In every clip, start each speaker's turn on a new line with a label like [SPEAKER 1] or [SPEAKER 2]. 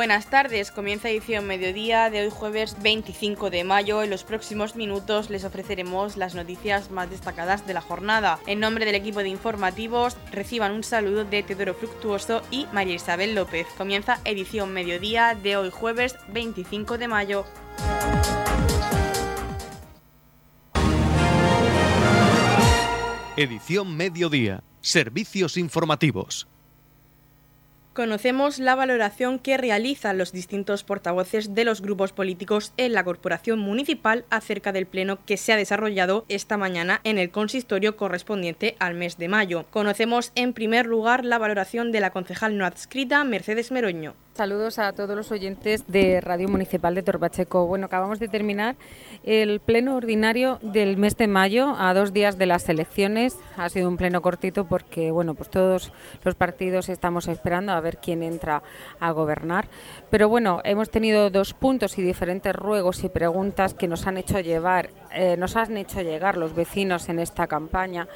[SPEAKER 1] Buenas tardes, comienza edición mediodía de hoy jueves 25 de mayo. En los próximos minutos les ofreceremos las noticias más destacadas de la jornada. En nombre del equipo de informativos, reciban un saludo de Teodoro Fructuoso y María Isabel López. Comienza edición mediodía de hoy jueves 25 de mayo.
[SPEAKER 2] Edición mediodía. Servicios informativos.
[SPEAKER 1] Conocemos la valoración que realizan los distintos portavoces de los grupos políticos en la Corporación Municipal acerca del pleno que se ha desarrollado esta mañana en el consistorio correspondiente al mes de mayo. Conocemos en primer lugar la valoración de la concejal no adscrita Mercedes Meroño.
[SPEAKER 3] Saludos a todos los oyentes de Radio Municipal de Torbacheco. Bueno, acabamos de terminar el pleno ordinario del mes de mayo, a dos días de las elecciones. Ha sido un pleno cortito porque, bueno, pues todos los partidos estamos esperando a ver quién entra a gobernar. Pero bueno, hemos tenido dos puntos y diferentes ruegos y preguntas que nos han hecho llevar, eh, nos han hecho llegar los vecinos en esta campaña.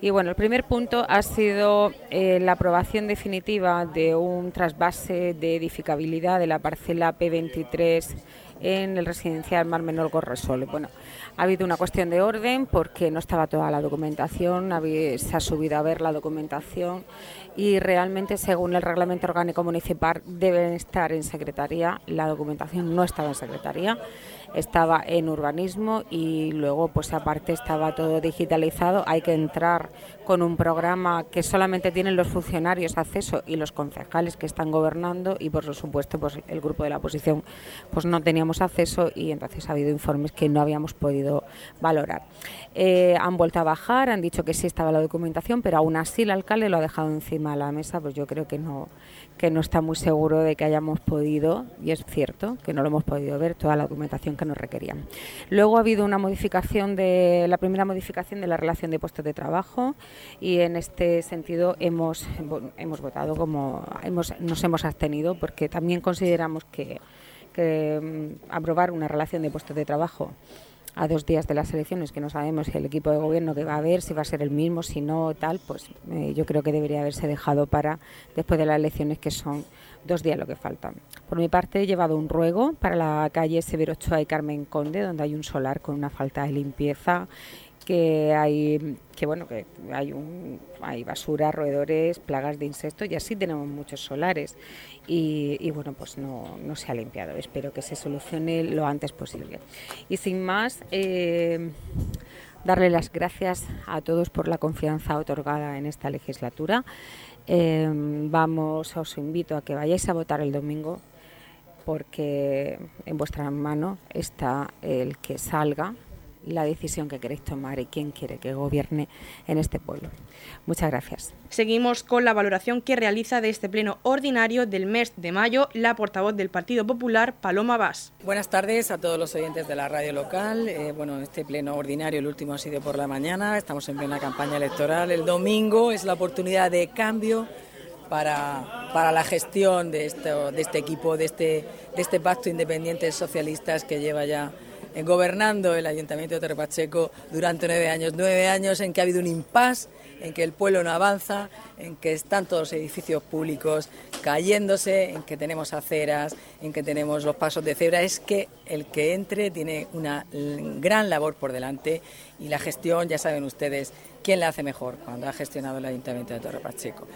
[SPEAKER 3] Y bueno, el primer punto ha sido eh, la aprobación definitiva de un trasvase de edificabilidad de la parcela P23 en el residencial Mar Menor Gorresol. Bueno, ha habido una cuestión de orden porque no estaba toda la documentación, se ha subido a ver la documentación y realmente según el reglamento orgánico municipal deben estar en secretaría, la documentación no estaba en secretaría estaba en urbanismo y luego pues aparte estaba todo digitalizado, hay que entrar con un programa que solamente tienen los funcionarios acceso y los concejales que están gobernando y por supuesto pues el grupo de la oposición pues no teníamos acceso y entonces ha habido informes que no habíamos podido valorar. Eh, han vuelto a bajar, han dicho que sí estaba la documentación, pero aún así el alcalde lo ha dejado encima de la mesa, pues yo creo que no que no está muy seguro de que hayamos podido, y es cierto que no lo hemos podido ver, toda la documentación que nos requerían. Luego ha habido una modificación de la primera modificación de la relación de puestos de trabajo y en este sentido hemos, hemos votado como hemos, nos hemos abstenido porque también consideramos que, que mm, aprobar una relación de puestos de trabajo a dos días de las elecciones, que no sabemos si el equipo de gobierno que va a haber, si va a ser el mismo, si no, tal, pues eh, yo creo que debería haberse dejado para después de las elecciones, que son dos días lo que faltan. Por mi parte, he llevado un ruego para la calle Severo Ochoa y Carmen Conde, donde hay un solar con una falta de limpieza que hay que bueno que hay un hay basura roedores plagas de insectos y así tenemos muchos solares. Y, bueno pues no, no, se ha limpiado. Espero que se solucione lo antes posible. Y sin más eh, darle las gracias a todos por la confianza otorgada en esta legislatura. Eh, vamos os invito a que vayáis a votar el domingo porque en vuestra mano está el que salga la decisión que queréis tomar y quién quiere que gobierne en este pueblo. Muchas gracias.
[SPEAKER 1] Seguimos con la valoración que realiza de este pleno ordinario del mes de mayo la portavoz del Partido Popular, Paloma Vaz.
[SPEAKER 4] Buenas tardes a todos los oyentes de la radio local. Eh, bueno, este pleno ordinario, el último ha sido por la mañana, estamos en plena campaña electoral. El domingo es la oportunidad de cambio para, para la gestión de, esto, de este equipo, de este, de este pacto independiente socialistas que lleva ya gobernando el Ayuntamiento de Torre durante nueve años. Nueve años en que ha habido un impasse, en que el pueblo no avanza, en que están todos los edificios públicos cayéndose, en que tenemos aceras, en que tenemos los pasos de cebra. Es que el que entre tiene una gran labor por delante y la gestión, ya saben ustedes, quién la hace mejor cuando ha gestionado el Ayuntamiento de Torre Pacheco.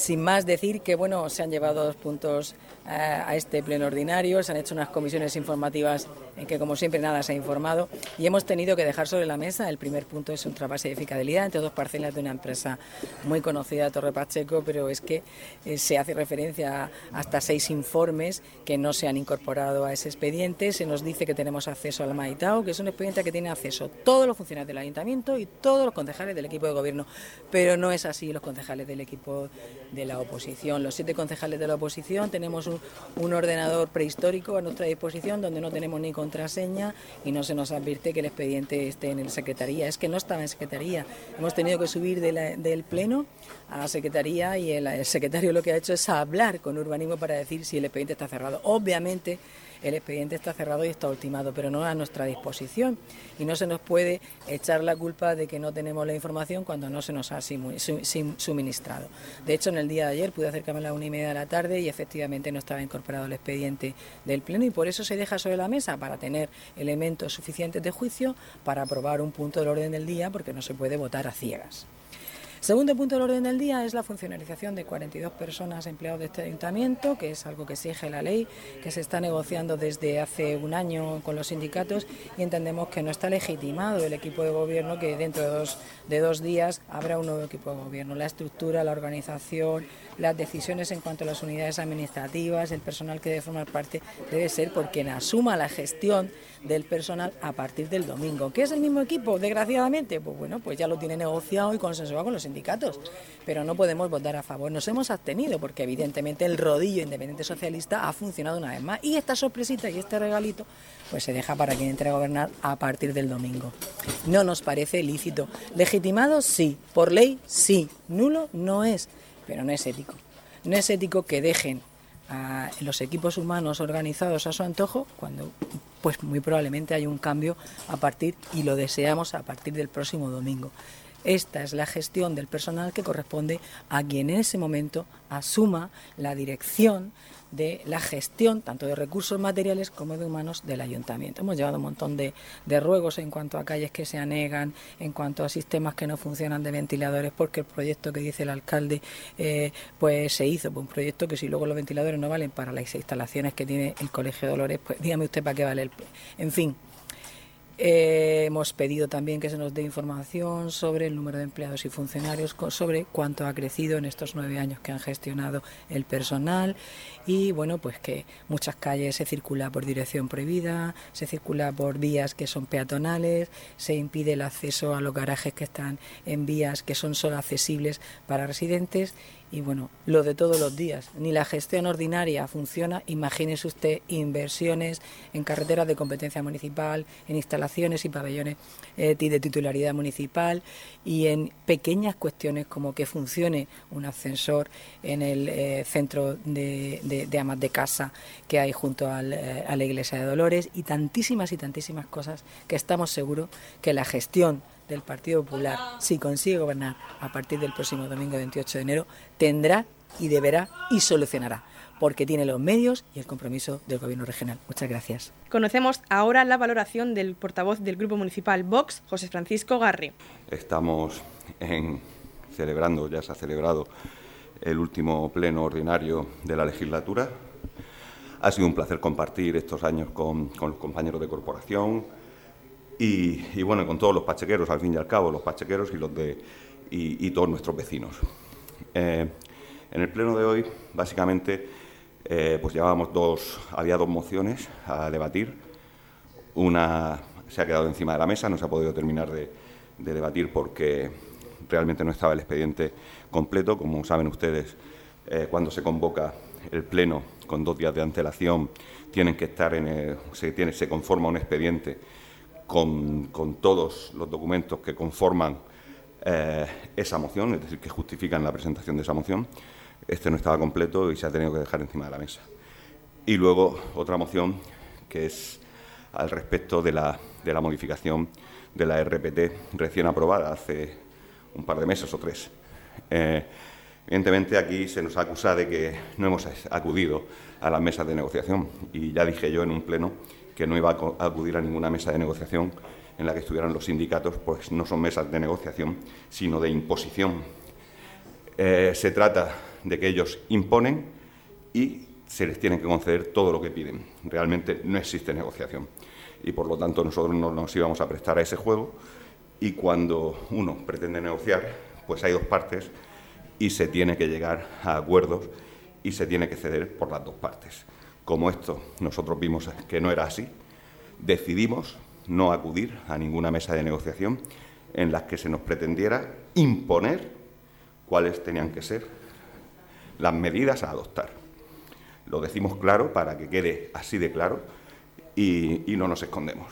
[SPEAKER 4] Sin más decir que bueno, se han llevado dos puntos eh, a este pleno ordinario, se han hecho unas comisiones informativas en que como siempre nada se ha informado y hemos tenido que dejar sobre la mesa el primer punto es un trasvase de fidelidad entre dos parcelas de una empresa muy conocida Torre Pacheco, pero es que eh, se hace referencia a hasta seis informes que no se han incorporado a ese expediente, se nos dice que tenemos acceso al Maitao, que es un expediente que tiene acceso todos los funcionarios del ayuntamiento y todos los concejales del equipo de gobierno, pero no es así los concejales del equipo de la oposición. Los siete concejales de la oposición tenemos un, ordenador prehistórico a nuestra disposición donde no tenemos ni contraseña y no se nos advierte que el expediente esté en la secretaría. Es que no estaba en secretaría. Hemos tenido que subir del pleno a la secretaría y el, el secretario lo que ha hecho es hablar con urbanismo para decir si el expediente está cerrado. Obviamente el expediente está cerrado y está ultimado, pero no a nuestra disposición. Y no se nos puede echar la culpa de que no tenemos la información cuando no se nos ha suministrado. De hecho, en el día de ayer pude acercarme a la una y media de la tarde y efectivamente no estaba incorporado el expediente del Pleno y por eso se deja sobre la mesa para tener elementos suficientes de juicio para aprobar un punto del orden del día porque no se puede votar a ciegas. Segundo punto del orden del día es la funcionalización de 42 personas empleados de este ayuntamiento, que es algo que exige la ley, que se está negociando desde hace un año con los sindicatos y entendemos que no está legitimado el equipo de gobierno, que dentro de dos, de dos días habrá un nuevo equipo de gobierno. La estructura, la organización, las decisiones en cuanto a las unidades administrativas, el personal que debe formar parte, debe ser por quien asuma la gestión del personal a partir del domingo. ¿Qué es el mismo equipo? Desgraciadamente, pues bueno, pues ya lo tiene negociado y consensuado con los sindicatos, pero no podemos votar a favor. Nos hemos abstenido porque evidentemente el rodillo independiente socialista ha funcionado una vez más y esta sorpresita y este regalito pues se deja para quien entre a gobernar a partir del domingo. No nos parece lícito. Legitimado sí, por ley sí, nulo no es, pero no es ético. No es ético que dejen a los equipos humanos organizados a su antojo cuando pues muy probablemente hay un cambio a partir y lo deseamos a partir del próximo domingo. Esta es la gestión del personal que corresponde a quien en ese momento asuma la dirección de la gestión tanto de recursos materiales como de humanos del ayuntamiento. Hemos llevado un montón de, ruegos en cuanto a calles que se anegan, en cuanto a sistemas que no funcionan de ventiladores, porque el proyecto que dice el alcalde eh, pues se hizo, pues un proyecto que si luego los ventiladores no valen para las instalaciones que tiene el Colegio de Dolores, pues dígame usted para qué vale el... En fin, eh, hemos pedido también que se nos dé información sobre el número de empleados y funcionarios, sobre cuánto ha crecido en estos nueve años que han gestionado el personal. Y bueno, pues que muchas calles se circula por dirección prohibida, se circula por vías que son peatonales, se impide el acceso a los garajes que están en vías que son solo accesibles para residentes y bueno, lo de todos los días, ni la gestión ordinaria funciona, imagínese usted inversiones en carreteras de competencia municipal, en instalaciones y pabellones eh, de titularidad municipal y en pequeñas cuestiones como que funcione un ascensor en el eh, centro de, amas de casa que hay junto eh, a la iglesia de Dolores y tantísimas y tantísimas cosas que estamos seguros que la gestión del Partido Popular, si consigue gobernar a partir del próximo domingo 28 de enero, tendrá y deberá y solucionará, porque tiene los medios y el compromiso del Gobierno regional. Muchas gracias.
[SPEAKER 1] Conocemos ahora la valoración del portavoz del Grupo Municipal Vox, José Francisco Garri.
[SPEAKER 5] Estamos celebrando, ya se ha celebrado el último pleno ordinario de la legislatura. Ha sido un placer compartir estos años con, con los compañeros de corporación, y, bueno, con todos los pachequeros, al fin y al cabo, los pachequeros y, los de, y, todos nuestros vecinos. Eh, en el pleno de hoy, básicamente, eh, pues llevábamos dos, había dos mociones a debatir. Una se ha quedado encima de la mesa, no se ha podido terminar de, debatir porque realmente no estaba el expediente completo. Como saben ustedes, eh, cuando se convoca el pleno con dos días de antelación, tienen que estar en se, tiene, se conforma un expediente con, todos los documentos que conforman eh, esa moción, es decir, que justifican la presentación de esa moción. Este no estaba completo y se ha tenido que dejar encima de la mesa. Y luego otra moción que es al respecto de la, de la modificación de la RPT recién aprobada hace un par de meses o tres. Eh, evidentemente aquí se nos acusa de que no hemos acudido a las mesas de negociación y ya dije yo en un pleno que no iba a acudir a ninguna mesa de negociación en la que estuvieran los sindicatos, pues no son mesas de negociación, sino de imposición. Eh, se trata de que ellos imponen y se les tiene que conceder todo lo que piden. Realmente no existe negociación y por lo tanto nosotros no nos íbamos a prestar a ese juego y cuando uno pretende negociar, pues hay dos partes y se tiene que llegar a acuerdos y se tiene que ceder por las dos partes como esto nosotros vimos que no era así, decidimos no acudir a ninguna mesa de negociación en las que se nos pretendiera imponer cuáles tenían que ser las medidas a adoptar. Lo decimos claro para que quede así de claro y, no nos escondemos.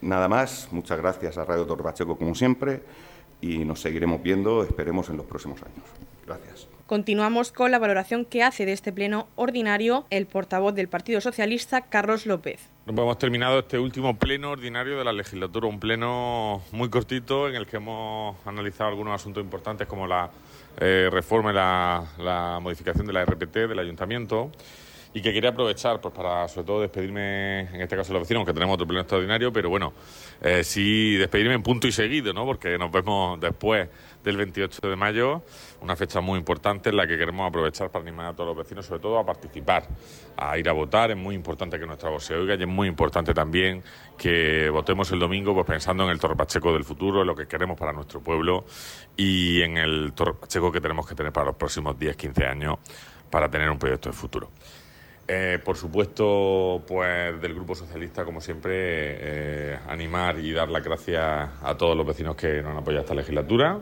[SPEAKER 5] Nada más, muchas gracias a Radio Torbacheco como siempre y nos seguiremos viendo, esperemos, en los próximos años. Gracias.
[SPEAKER 1] Continuamos con la valoración que hace de este pleno ordinario el portavoz del Partido Socialista, Carlos López.
[SPEAKER 6] Hemos terminado este último pleno ordinario de la legislatura, un pleno muy cortito en el que hemos analizado algunos asuntos importantes como la eh, reforma y la, modificación de la RPT del ayuntamiento y que quería aprovechar pues para sobre todo despedirme en este caso de los vecinos, aunque tenemos otro pleno extraordinario, pero bueno, eh, sí despedirme en punto y seguido, ¿no? porque nos vemos después del 28 de mayo, una fecha muy importante en la que queremos aprovechar para animar a todos los vecinos, sobre todo a participar, a ir a votar. Es muy importante que nuestra voz se oiga y es muy importante también que votemos el domingo pues pensando en el Torre Pacheco del futuro, en lo que queremos para nuestro pueblo y en el Torre Pacheco que tenemos que tener para los próximos 10, 15 años para tener un proyecto de futuro. Eh, por supuesto, pues del Grupo Socialista, como siempre, eh, animar y dar las gracias a todos los vecinos que nos han apoyado esta legislatura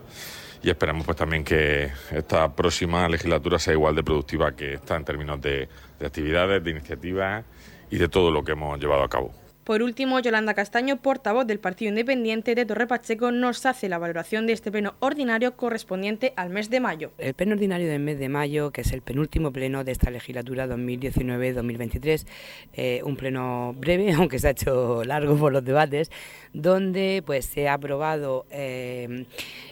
[SPEAKER 6] y esperamos pues también que esta próxima legislatura sea igual de productiva que esta en términos de actividades, de iniciativas y de todo lo que hemos llevado a cabo.
[SPEAKER 1] Por último, Yolanda Castaño, portavoz del Partido Independiente de Torre Pacheco, nos hace la valoración de este pleno ordinario correspondiente al mes de mayo.
[SPEAKER 7] El pleno ordinario del mes de mayo, que es el penúltimo pleno de esta legislatura 2019-2023, eh, un pleno breve, aunque se ha hecho largo por los debates, donde pues se ha aprobado eh,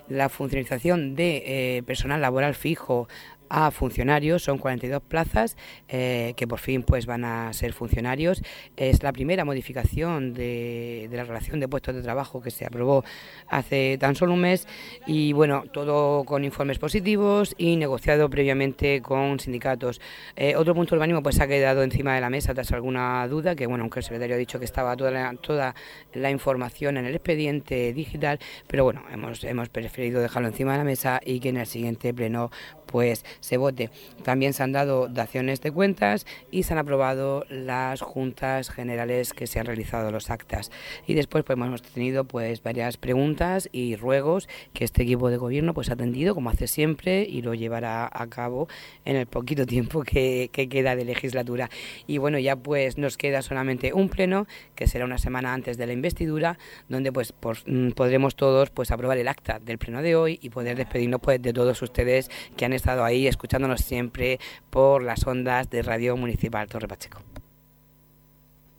[SPEAKER 7] la funcionalización de eh, personal laboral fijo a funcionarios, son 42 plazas eh, que por fin pues van a ser funcionarios. Es la primera modificación de, la relación de puestos de trabajo que se aprobó hace tan solo un mes y bueno, todo con informes positivos y negociado previamente con sindicatos. Eh, otro punto urbanismo pues ha quedado encima de la mesa tras alguna duda, que bueno, aunque el secretario ha dicho que estaba toda la, toda la información en el expediente digital, pero bueno, hemos, hemos preferido dejarlo encima de la mesa y que en el siguiente pleno pues se vote. También se han dado daciones de cuentas y se han aprobado las juntas generales que se han realizado los actas. Y después pues, hemos tenido pues varias preguntas y ruegos que este equipo de gobierno pues ha atendido como hace siempre y lo llevará a cabo en el poquito tiempo que, queda de legislatura. Y bueno, ya pues nos queda solamente un pleno que será una semana antes de la investidura donde pues mm, podremos todos pues aprobar el acta del pleno de hoy y poder despedirnos pues de todos ustedes que han estado ahí escuchándonos siempre por las ondas de Radio Municipal Torre Pacheco.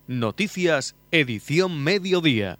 [SPEAKER 2] Noticias, edición mediodía.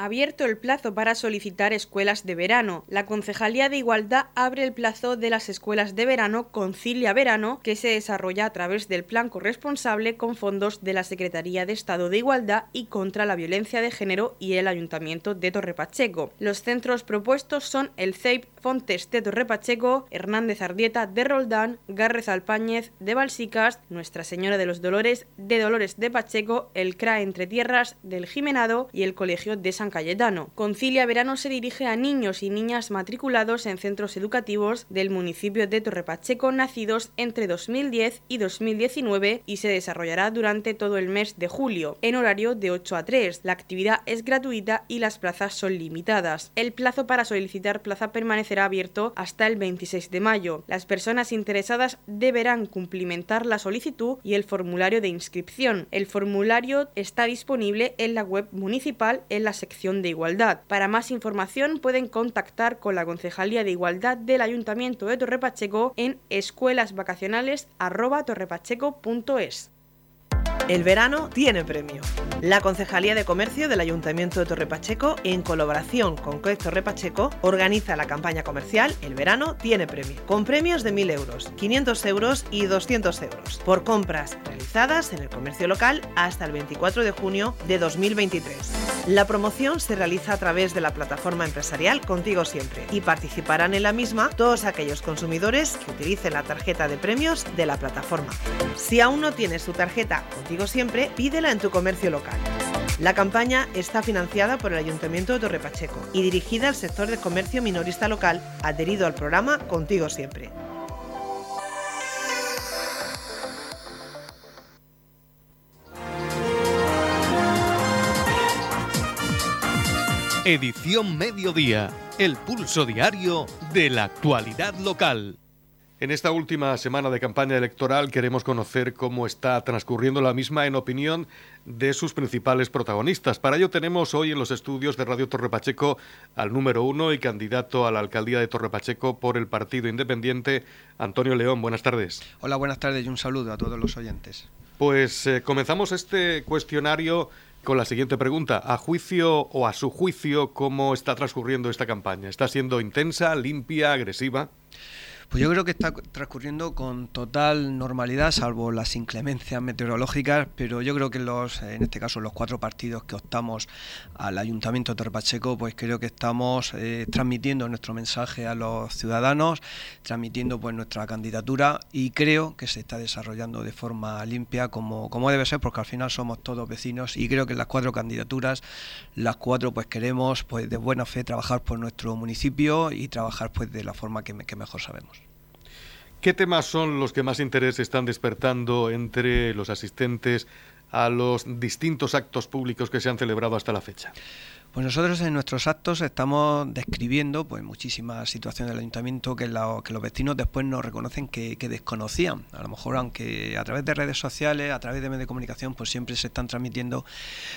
[SPEAKER 1] Abierto el plazo para solicitar escuelas de verano. La Concejalía de Igualdad abre el plazo de las escuelas de verano Concilia Verano, que se desarrolla a través del plan corresponsable con fondos de la Secretaría de Estado de Igualdad y contra la violencia de género y el Ayuntamiento de Torrepacheco. Los centros propuestos son el CEIP Fontes de Torrepacheco, Hernández Ardieta de Roldán, Gárrez Alpáñez de Balsicas, Nuestra Señora de los Dolores de Dolores de Pacheco, el CRA Entre Tierras del Jimenado y el Colegio de San Cayetano. Concilia Verano se dirige a niños y niñas matriculados en centros educativos del municipio de Torrepacheco nacidos entre 2010 y 2019 y se desarrollará durante todo el mes de julio, en horario de 8 a 3. La actividad es gratuita y las plazas son limitadas. El plazo para solicitar plaza permanecerá abierto hasta el 26 de mayo. Las personas interesadas deberán cumplimentar la solicitud y el formulario de inscripción. El formulario está disponible en la web municipal en la sección de Igualdad. Para más información pueden contactar con la Concejalía de Igualdad del Ayuntamiento de Torrepacheco en escuelasvacacionales@torrepacheco.es.
[SPEAKER 8] El verano tiene premio. La Concejalía de Comercio del Ayuntamiento de Torrepacheco, en colaboración con COEC Torrepacheco, organiza la campaña comercial El verano tiene premio, con premios de 1.000 euros, 500 euros y 200 euros, por compras realizadas en el comercio local hasta el 24 de junio de 2023. La promoción se realiza a través de la plataforma empresarial Contigo Siempre y participarán en la misma todos aquellos consumidores que utilicen la tarjeta de premios de la plataforma. Si aún no tienes tu tarjeta Contigo Siempre, pídela en tu comercio local. La campaña está financiada por el Ayuntamiento de Torre Pacheco y dirigida al sector de comercio minorista local adherido al programa Contigo Siempre.
[SPEAKER 2] Edición Mediodía, el pulso diario de la actualidad local. En esta última semana de campaña electoral queremos conocer cómo está transcurriendo la misma en opinión de sus principales protagonistas. Para ello tenemos hoy en los estudios de Radio Torre Pacheco al número uno y candidato a la alcaldía de Torre Pacheco por el Partido Independiente, Antonio León. Buenas tardes.
[SPEAKER 9] Hola, buenas tardes y un saludo a todos los oyentes.
[SPEAKER 2] Pues eh, comenzamos este cuestionario con la siguiente pregunta. A juicio o a su juicio, ¿cómo está transcurriendo esta campaña? ¿Está siendo intensa, limpia, agresiva?
[SPEAKER 9] Pues yo creo que está transcurriendo con total normalidad, salvo las inclemencias meteorológicas, pero yo creo que los, en este caso los cuatro partidos que optamos al Ayuntamiento de Torpacheco, pues creo que estamos eh, transmitiendo nuestro mensaje a los ciudadanos, transmitiendo pues nuestra candidatura y creo que se está desarrollando de forma limpia como, como debe ser, porque al final somos todos vecinos y creo que las cuatro candidaturas, las cuatro pues queremos pues de buena fe trabajar por nuestro municipio y trabajar pues de la forma que mejor sabemos.
[SPEAKER 2] ¿Qué temas son los que más interés están despertando entre los asistentes a los distintos actos públicos que se han celebrado hasta la fecha?
[SPEAKER 9] Pues nosotros en nuestros actos estamos describiendo pues muchísimas situaciones del ayuntamiento que, los vecinos después nos reconocen que, desconocían. A lo mejor aunque a través de redes sociales, a través de medios de comunicación, pues siempre se están transmitiendo,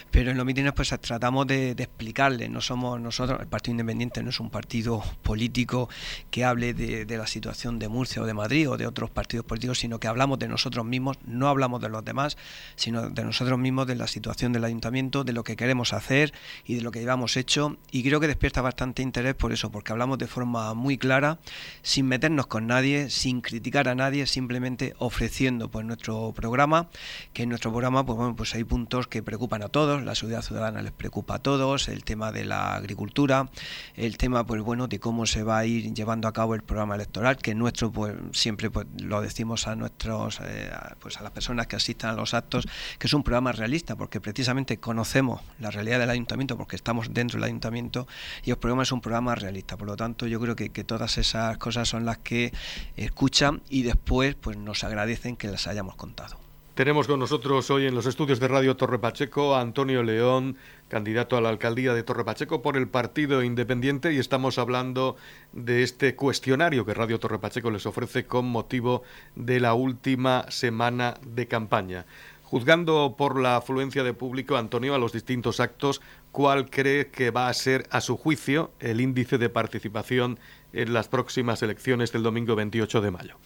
[SPEAKER 9] pero en los mítines pues tratamos de, de explicarles. No somos nosotros, el Partido Independiente no es un partido político que hable de la situación de Murcia o de Madrid o de otros partidos políticos, sino que hablamos de nosotros mismos, no hablamos de los demás, sino de nosotros mismos, de la situación del ayuntamiento, de lo que queremos hacer y de lo que llevamos hecho y creo que despierta bastante interés por eso, porque hablamos de forma muy clara, sin meternos con nadie, sin criticar a nadie, simplemente ofreciendo pues nuestro programa, que en nuestro programa pues bueno, pues hay puntos que preocupan a todos, la seguridad ciudadana les preocupa a todos, el tema de la agricultura, el tema pues bueno de cómo se va a ir llevando a cabo el programa electoral, que nuestro pues siempre pues lo decimos a nuestros eh, pues a las personas que asistan a los actos, que es un programa realista, porque precisamente conocemos la realidad del ayuntamiento porque está dentro del ayuntamiento y el programa es un programa realista. Por lo tanto, yo creo que, que todas esas cosas son las que escuchan y después pues nos agradecen que las hayamos contado.
[SPEAKER 2] Tenemos con nosotros hoy en los estudios de Radio Torre Pacheco a Antonio León, candidato a la alcaldía de Torre Pacheco por el Partido Independiente y estamos hablando de este cuestionario que Radio Torre Pacheco les ofrece con motivo de la última semana de campaña. Juzgando por la afluencia de público, Antonio, a los distintos actos, ¿cuál cree que va a ser, a su juicio, el índice de participación en las próximas elecciones del domingo 28 de mayo?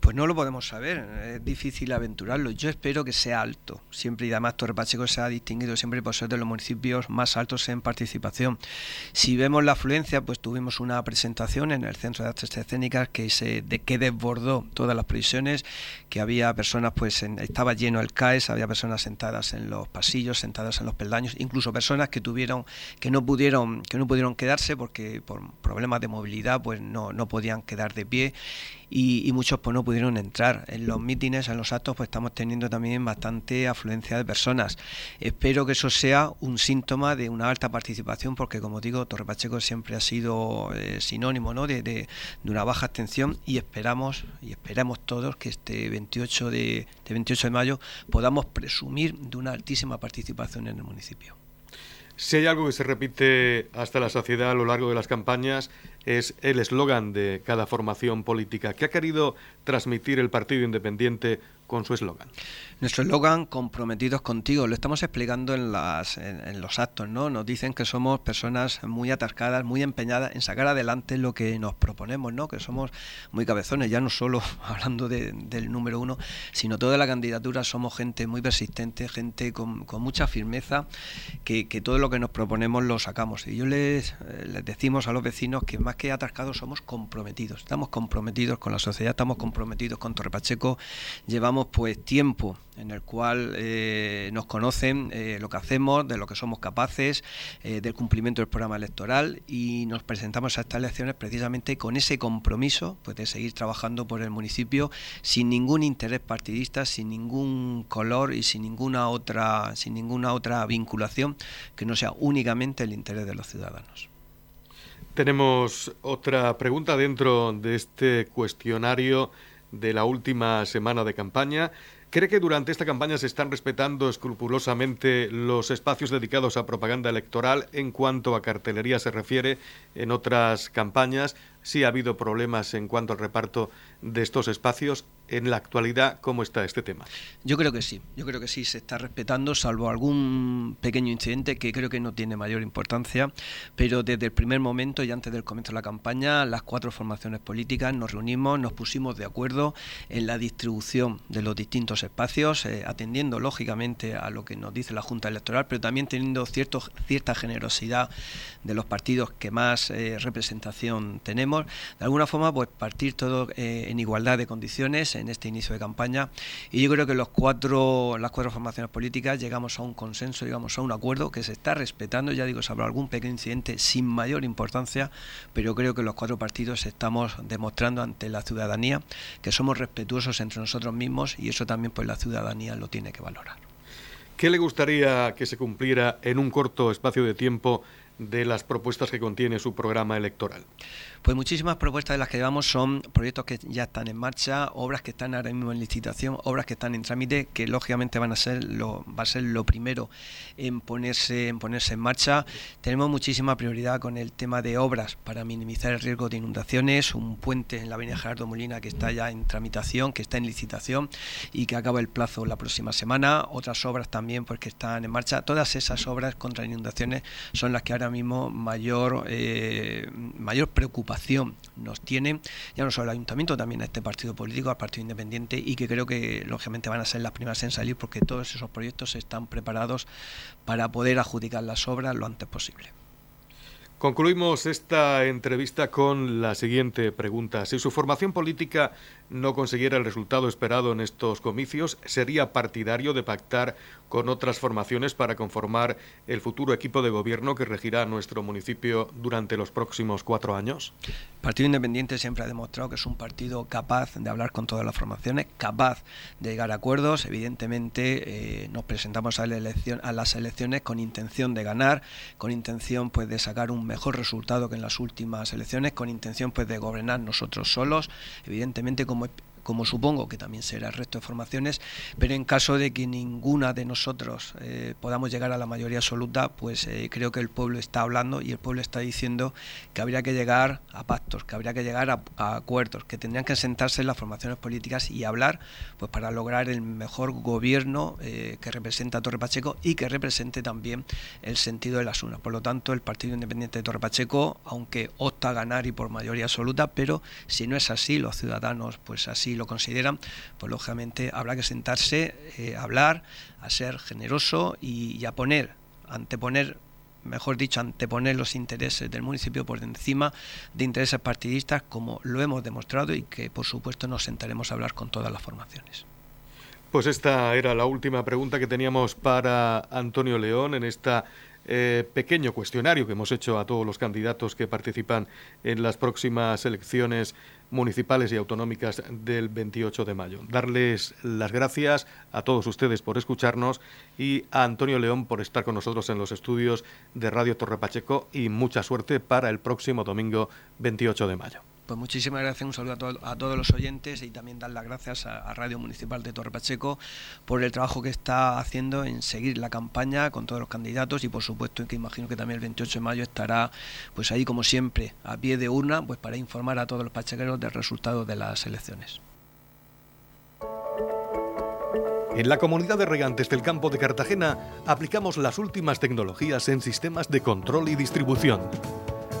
[SPEAKER 9] Pues no lo podemos saber, es difícil aventurarlo. Yo espero que sea alto, siempre y además Torre Pacheco se ha distinguido siempre por ser de los municipios más altos en participación. Si vemos la afluencia, pues tuvimos una presentación en el Centro de Artes Escénicas que se de que desbordó todas las previsiones, que había personas, pues estaba lleno el CAES, había personas sentadas en los pasillos, sentadas en los peldaños, incluso personas que tuvieron, que no pudieron, que no pudieron quedarse porque por problemas de movilidad, pues no, no podían quedar de pie y, muchos pues no pudieron entrar. En los mítines, en los actos, pues estamos teniendo también bastante afluencia de personas. Espero que eso sea un síntoma de una alta participación, porque como digo, Torre Pacheco siempre ha sido eh, sinónimo ¿no? de, de, una baja abstención y esperamos, y esperamos todos que este 28 de, de 28 de mayo podamos presumir de una altísima participación en el municipio.
[SPEAKER 2] Si hay algo que se repite hasta la saciedad a lo largo de las campañas es el eslogan de cada formación política. ¿Qué ha querido transmitir el Partido Independiente con su eslogan?
[SPEAKER 9] Nuestro eslogan, comprometidos contigo, lo estamos explicando en, las, en, los actos, ¿no? Nos dicen que somos personas muy atascadas, muy empeñadas en sacar adelante lo que nos proponemos, ¿no? Que somos muy cabezones, ya no solo hablando del número uno, sino toda la candidatura somos gente muy persistente, gente con, con mucha firmeza, que, que, todo lo que nos proponemos lo sacamos. Y yo les, les decimos a los vecinos que más que atascados somos comprometidos, estamos comprometidos con la sociedad, estamos comprometidos con Torre Pacheco, llevamos pues tiempo en el cual eh, nos conocen eh, lo que hacemos, de lo que somos capaces, eh, del cumplimiento del programa electoral y nos presentamos a estas elecciones precisamente con ese compromiso pues, de seguir trabajando por el municipio sin ningún interés partidista, sin ningún color y sin ninguna otra, sin ninguna otra vinculación que no sea únicamente el interés de los ciudadanos.
[SPEAKER 2] Tenemos otra pregunta dentro de este cuestionario de la última semana de campaña. ¿Cree que durante esta campaña se están respetando escrupulosamente los espacios dedicados a propaganda electoral en cuanto a cartelería se refiere en otras campañas? Si ha habido problemas en cuanto al reparto de estos espacios. En la actualidad, ¿cómo está este tema?
[SPEAKER 9] Yo creo que sí, yo creo que sí se está respetando, salvo algún pequeño incidente que creo que no tiene mayor importancia, pero desde el primer momento y antes del comienzo de la campaña, las cuatro formaciones políticas nos reunimos, nos pusimos de acuerdo en la distribución de los distintos espacios, eh, atendiendo lógicamente a lo que nos dice la Junta Electoral, pero también teniendo cierto, cierta generosidad de los partidos que más eh, representación tenemos. De alguna forma, pues partir todo eh, en igualdad de condiciones en este inicio de campaña. Y yo creo que los cuatro, las cuatro formaciones políticas llegamos a un consenso, llegamos a un acuerdo que se está respetando. Ya digo, se habrá algún pequeño incidente sin mayor importancia, pero creo que los cuatro partidos estamos demostrando ante la ciudadanía que somos respetuosos entre nosotros mismos y eso también pues la ciudadanía lo tiene que valorar.
[SPEAKER 2] ¿Qué le gustaría que se cumpliera en un corto espacio de tiempo de las propuestas que contiene su programa electoral?
[SPEAKER 9] Pues muchísimas propuestas de las que llevamos son proyectos que ya están en marcha, obras que están ahora mismo en licitación, obras que están en trámite, que lógicamente van a ser lo, va a ser lo primero en ponerse, en ponerse en marcha. Tenemos muchísima prioridad con el tema de obras para minimizar el riesgo de inundaciones, un puente en la avenida Gerardo Molina que está ya en tramitación, que está en licitación y que acaba el plazo la próxima semana. Otras obras también pues que están en marcha. Todas esas obras contra inundaciones son las que ahora mismo mayor, eh, mayor preocupación nos tiene, ya no solo el ayuntamiento, también a este partido político, al partido independiente, y que creo que lógicamente van a ser las primeras en salir porque todos esos proyectos están preparados para poder adjudicar las obras lo antes posible.
[SPEAKER 2] Concluimos esta entrevista con la siguiente pregunta. Si su formación política no consiguiera el resultado esperado en estos comicios, ¿sería partidario de pactar con otras formaciones para conformar el futuro equipo de gobierno que regirá nuestro municipio durante los próximos cuatro años?
[SPEAKER 9] El Partido Independiente siempre ha demostrado que es un partido capaz de hablar con todas las formaciones, capaz de llegar a acuerdos. Evidentemente, eh, nos presentamos a, la elección, a las elecciones con intención de ganar, con intención pues de sacar un mejor resultado que en las últimas elecciones, con intención pues de gobernar nosotros solos. Evidentemente, como дома como supongo que también será el resto de formaciones, pero en caso de que ninguna de nosotros eh, podamos llegar a la mayoría absoluta, pues eh, creo que el pueblo está hablando y el pueblo está diciendo que habría que llegar a pactos, que habría que llegar a, acuerdos, que tendrían que sentarse las formaciones políticas y hablar pues para lograr el mejor gobierno eh, que representa a Torre Pacheco y que represente también el sentido de las unas. Por lo tanto, el Partido Independiente de Torre Pacheco, aunque opta a ganar y por mayoría absoluta, pero si no es así, los ciudadanos pues así lo consideran, pues lógicamente habrá que sentarse, eh, hablar, a ser generoso y, a poner, anteponer mejor dicho, anteponer los intereses del municipio por encima de intereses partidistas, como lo hemos demostrado y que, por supuesto, nos sentaremos a hablar con todas las formaciones.
[SPEAKER 2] Pues esta era la última pregunta que teníamos para Antonio León en esta eh, pequeño cuestionario que hemos hecho a todos los candidatos que participan en las próximas elecciones municipales y autonómicas del 28 de mayo. Darles las gracias a todos ustedes por escucharnos y a Antonio León por estar con nosotros en los estudios de Radio Torre Pacheco y mucha suerte para el próximo domingo 28 de mayo.
[SPEAKER 9] Pues muchísimas gracias, un saludo a, todos los oyentes y también dar las gracias a, Radio Municipal de Torre Pacheco por el trabajo que está haciendo en seguir la campaña con todos los candidatos y por supuesto que imagino que también el 28 de mayo estará pues ahí como siempre a pie de urna pues para informar a todos los pachequeros del resultado de las elecciones.
[SPEAKER 2] En la comunidad de regantes del campo de Cartagena aplicamos las últimas tecnologías en sistemas de control y distribución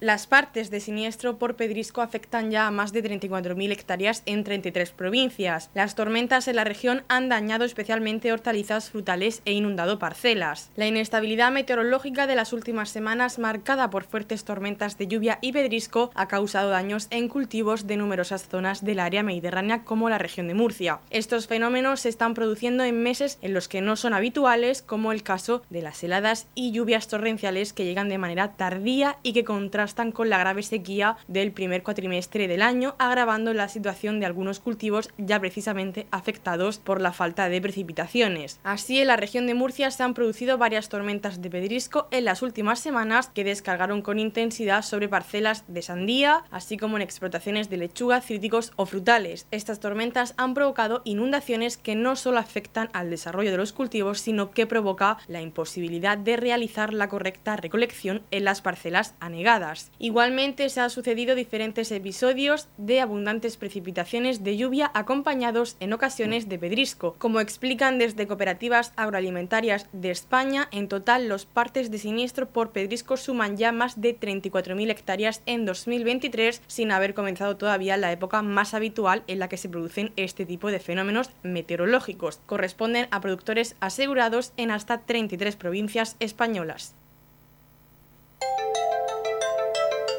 [SPEAKER 1] Las partes de siniestro por pedrisco afectan ya a más de 34.000 hectáreas en 33 provincias. Las tormentas en la región han dañado especialmente hortalizas, frutales e inundado parcelas. La inestabilidad meteorológica de las últimas semanas, marcada por fuertes tormentas de lluvia y pedrisco, ha causado daños en cultivos de numerosas zonas del área mediterránea como la región de Murcia. Estos fenómenos se están produciendo en meses en los que no son habituales, como el caso de las heladas y lluvias torrenciales que llegan de manera tardía y que contrastan contrastan con la grave sequía del primer cuatrimestre del año, agravando la situación de algunos cultivos ya precisamente afectados por la falta de precipitaciones. Así, en la región de Murcia se han producido varias tormentas de pedrisco en las últimas semanas que descargaron con intensidad sobre parcelas de sandía, así como en explotaciones de lechuga, cítricos o frutales. Estas tormentas han provocado inundaciones que no solo afectan al desarrollo de los cultivos, sino que provoca la imposibilidad de realizar la correcta recolección en las parcelas anegadas. Igualmente se han sucedido diferentes episodios de abundantes precipitaciones de lluvia acompañados en ocasiones de pedrisco. Como explican desde cooperativas agroalimentarias de España, en total los partes de siniestro por pedrisco suman ya más de 34.000 hectáreas en 2023, sin haber comenzado todavía la época más habitual en la que se producen este tipo de fenómenos meteorológicos. Corresponden a productores asegurados en hasta 33 provincias españolas.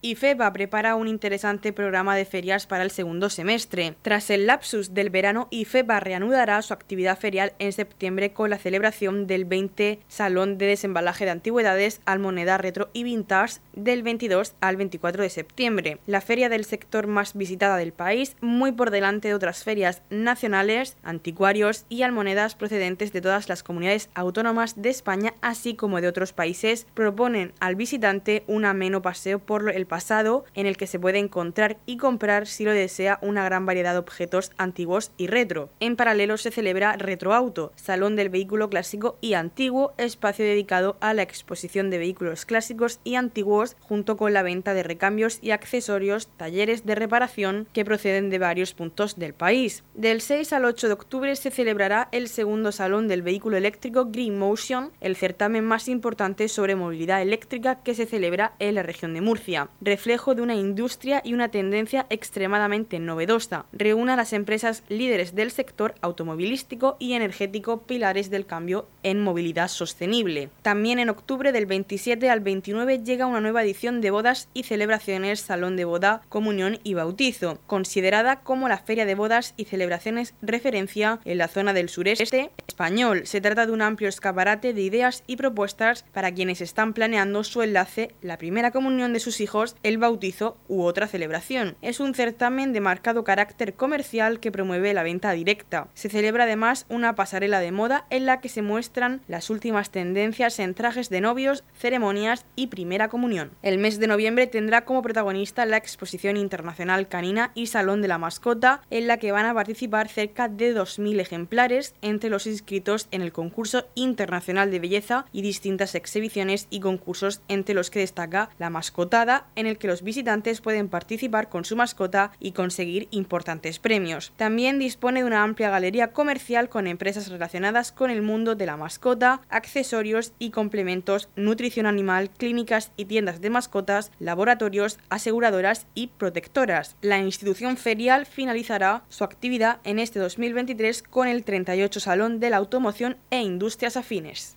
[SPEAKER 1] IFEBA prepara un interesante programa de ferias para el segundo semestre. Tras el lapsus del verano, IFEBA reanudará su actividad ferial en septiembre con la celebración del 20 Salón de Desembalaje de Antigüedades, Almoneda Retro y Vintage del 22 al 24 de septiembre. La feria del sector más visitada del país, muy por delante de otras ferias nacionales, anticuarios y almonedas procedentes de todas las comunidades autónomas de España, así como de otros países, proponen al visitante un ameno paseo por el pasado en el que se puede encontrar y comprar si lo desea una gran variedad de objetos antiguos y retro. En paralelo se celebra Retroauto, Salón del Vehículo Clásico y Antiguo, espacio dedicado a la exposición de vehículos clásicos y antiguos junto con la venta de recambios y accesorios, talleres de reparación que proceden de varios puntos del país. Del 6 al 8 de octubre se celebrará el segundo Salón del Vehículo Eléctrico Green Motion, el certamen más importante sobre movilidad eléctrica que se celebra en la región de Murcia reflejo de una industria y una tendencia extremadamente novedosa. Reúne a las empresas líderes del sector automovilístico y energético pilares del cambio en movilidad sostenible. También en octubre del 27 al 29 llega una nueva edición de bodas y celebraciones Salón de Boda, Comunión y Bautizo, considerada como la feria de bodas y celebraciones referencia en la zona del sureste español. Se trata de un amplio escaparate de ideas y propuestas para quienes están planeando su enlace, la primera comunión de sus hijos el bautizo u otra celebración. Es un certamen de marcado carácter comercial que promueve la venta directa. Se celebra además una pasarela de moda en la que se muestran las últimas tendencias en trajes de novios, ceremonias y primera comunión. El mes de noviembre tendrá como protagonista la exposición internacional canina y Salón de la Mascota, en la que van a participar cerca de 2.000 ejemplares entre los inscritos en el concurso internacional de belleza y distintas exhibiciones y concursos entre los que destaca la mascotada, en el que los visitantes pueden participar con su mascota y conseguir importantes premios. También dispone de una amplia galería comercial con empresas relacionadas con el mundo de la mascota, accesorios y complementos, nutrición animal, clínicas y tiendas de mascotas, laboratorios, aseguradoras y protectoras. La institución ferial finalizará su actividad en este 2023 con el 38 Salón de la Automoción e Industrias Afines.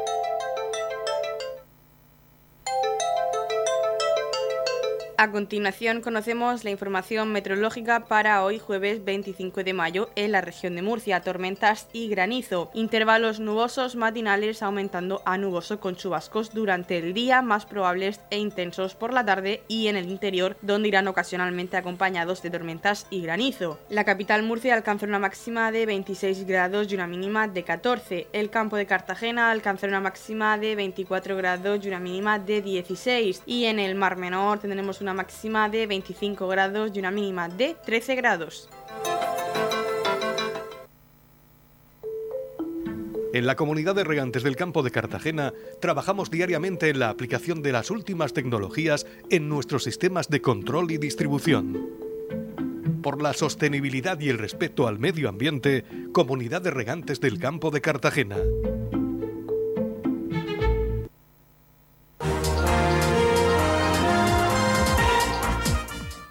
[SPEAKER 1] A continuación conocemos la información meteorológica para hoy jueves 25 de mayo en la región de Murcia. Tormentas y granizo. Intervalos nubosos matinales aumentando a nuboso con chubascos durante el día más probables e intensos por la tarde y en el interior donde irán ocasionalmente acompañados de tormentas y granizo. La capital Murcia alcanza una máxima de 26 grados y una mínima de 14. El campo de Cartagena alcanza una máxima de 24 grados y una mínima de 16. Y en el Mar Menor tendremos una máxima de 25 grados y una mínima de 13 grados.
[SPEAKER 10] En la comunidad de regantes del campo de Cartagena trabajamos diariamente en la aplicación de las últimas tecnologías en nuestros sistemas de control y distribución. Por la sostenibilidad y el respeto al medio ambiente, Comunidad de Regantes del Campo de Cartagena.